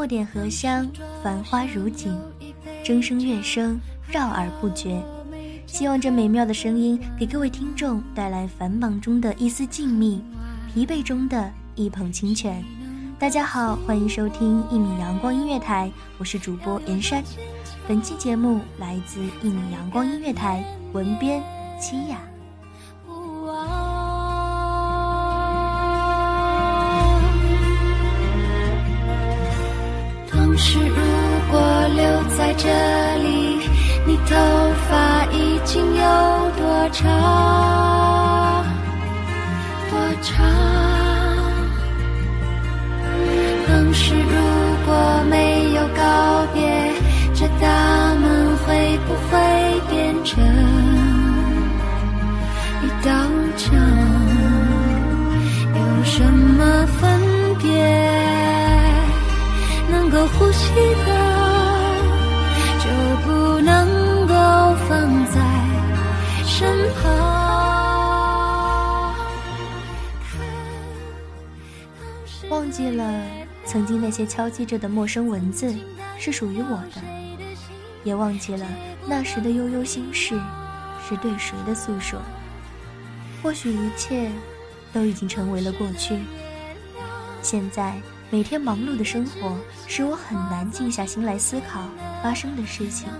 墨点荷香，繁花如锦，筝声乐声绕耳不绝。希望这美妙的声音给各位听众带来繁忙中的一丝静谧，疲惫中的一捧清泉。大家好，欢迎收听一米阳光音乐台，我是主播严山。本期节目来自一米阳光音乐台，文编七雅。长？多长？当时如果没有告别，这大门会不会变成一道墙？有什么分别？能够呼吸的，记了曾经那些敲击着的陌生文字是属于我的，也忘记了那时的悠悠心事是对谁的诉说。或许一切都已经成为了过去。现在每天忙碌的生活使我很难静下心来思考发生的事情，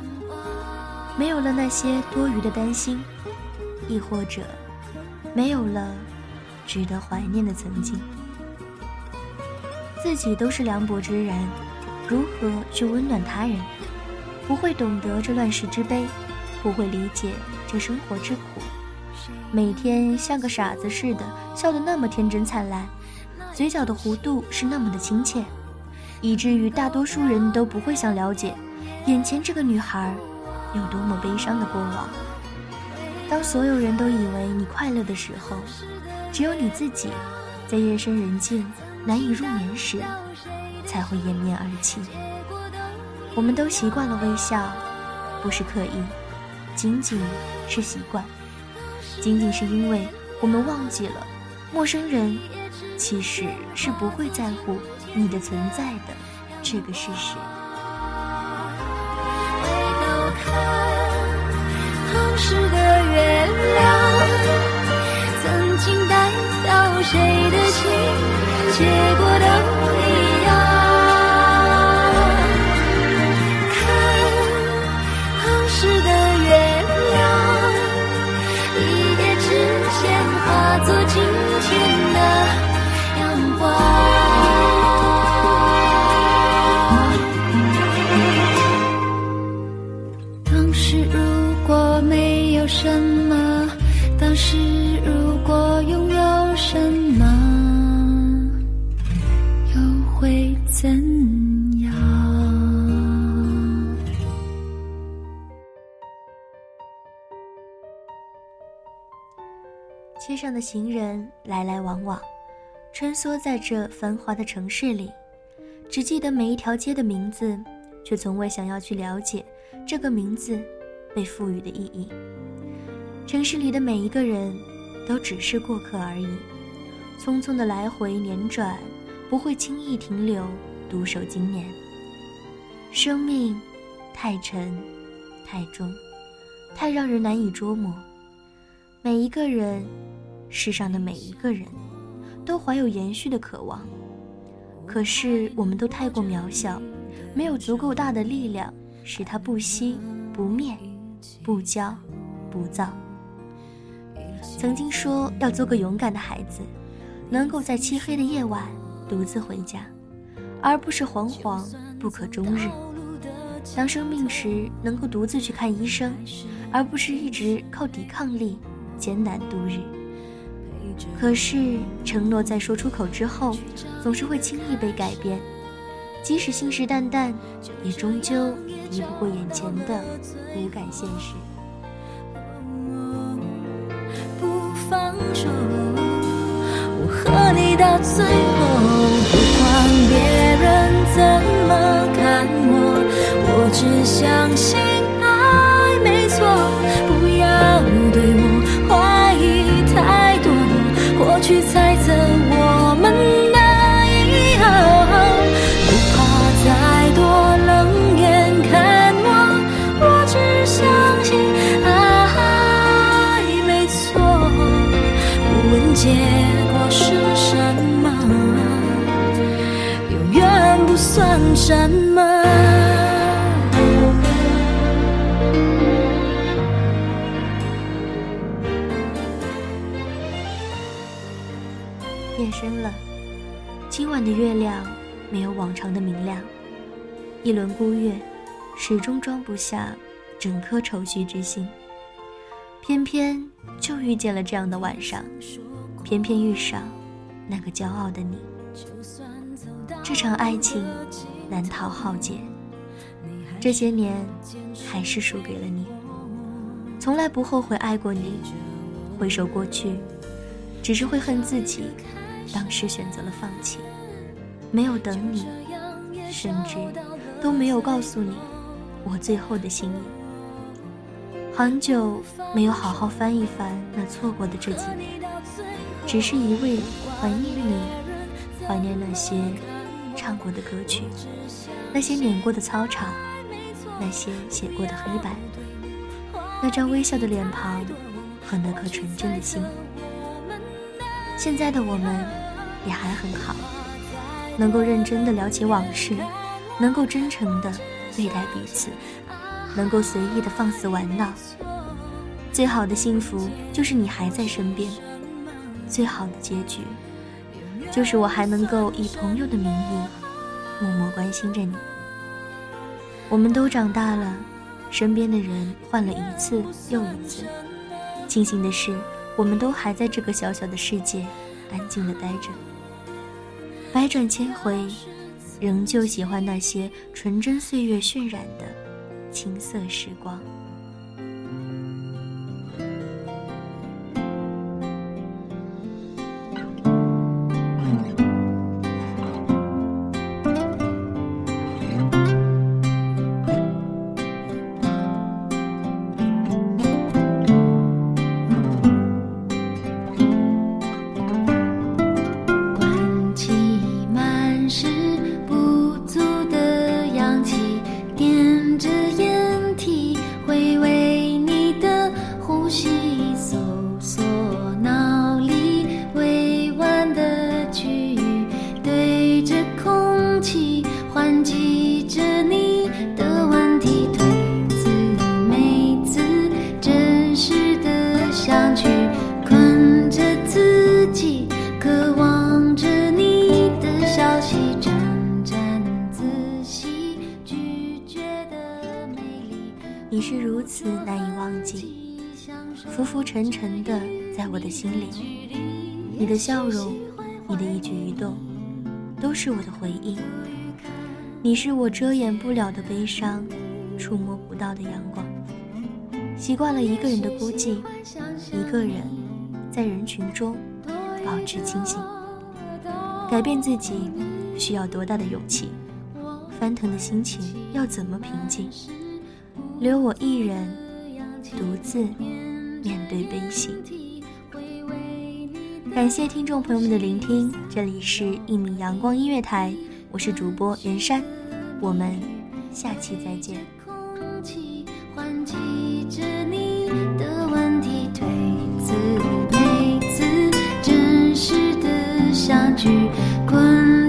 没有了那些多余的担心，亦或者没有了值得怀念的曾经。自己都是凉薄之人，如何去温暖他人？不会懂得这乱世之悲，不会理解这生活之苦。每天像个傻子似的笑得那么天真灿烂，嘴角的弧度是那么的亲切，以至于大多数人都不会想了解眼前这个女孩有多么悲伤的过往。当所有人都以为你快乐的时候，只有你自己在夜深人静难以入眠时，才会掩面而泣。我们都习惯了微笑，不是刻意，仅仅是习惯，仅仅是因为我们忘记了，陌生人其实是不会在乎你的存在的这个事实。回头看当时的月亮，曾经带到谁的情，结果上的行人来来往往，穿梭在这繁华的城市里，只记得每一条街的名字，却从未想要去了解这个名字被赋予的意义。城市里的每一个人，都只是过客而已，匆匆的来回辗转，不会轻易停留，独守经年。生命太沉，太重，太让人难以捉摸。每一个人，世上的每一个人，都怀有延续的渴望。可是，我们都太过渺小，没有足够大的力量，使它不息、不灭、不骄、不躁。曾经说要做个勇敢的孩子，能够在漆黑的夜晚独自回家，而不是惶惶不可终日。当生病时，能够独自去看医生，而不是一直靠抵抗力。艰难度日，可是承诺在说出口之后，总是会轻易被改变。即使信誓旦旦，也终究敌不过眼前的骨感现实。不放手，我和你到最后，不管别人怎么看我，我只相信算什么。夜深了，今晚的月亮没有往常的明亮，一轮孤月始终装不下整颗愁绪之心。偏偏就遇见了这样的晚上，偏偏遇上那个骄傲的你。这场爱情难逃浩劫，这些年还是输给了你。从来不后悔爱过你，回首过去，只是会恨自己。当时选择了放弃，没有等你，甚至都没有告诉你我最后的心意。很久没有好好翻一翻那错过的这几年，只是一味怀念你，怀念那些唱过的歌曲，那些碾过的操场，那些写过的黑板，那张微笑的脸庞和那颗纯真的心。现在的我们。也还很好，能够认真的聊起往事，能够真诚的对待彼此，能够随意的放肆玩闹。最好的幸福就是你还在身边，最好的结局就是我还能够以朋友的名义默默关心着你。我们都长大了，身边的人换了一次又一次，庆幸的是，我们都还在这个小小的世界安静的待着。百转千回，仍旧喜欢那些纯真岁月渲染的青涩时光。如此难以忘记浮浮沉沉的在我的心里，你的笑容，你的一举一动，都是我的回忆。你是我遮掩不了的悲伤，触摸不到的阳光。习惯了一个人的孤寂，一个人在人群中保持清醒。改变自己需要多大的勇气？翻腾的心情要怎么平静？留我一人独自面对悲喜。感谢听众朋友们的聆听，这里是一米阳光音乐台，我是主播袁山，我们下期再见。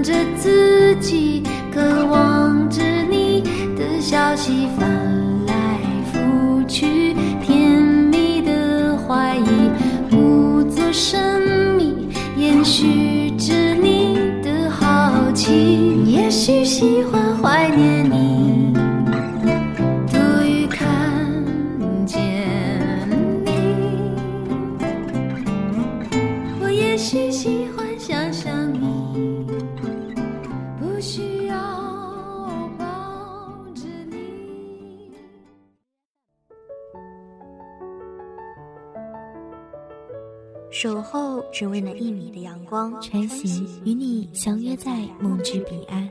着自己，渴望着你的消息，喜欢怀念你。多于看见你。我也许喜欢想象你，不需要守候只为那一米的阳光，穿行与你相约在梦之彼岸。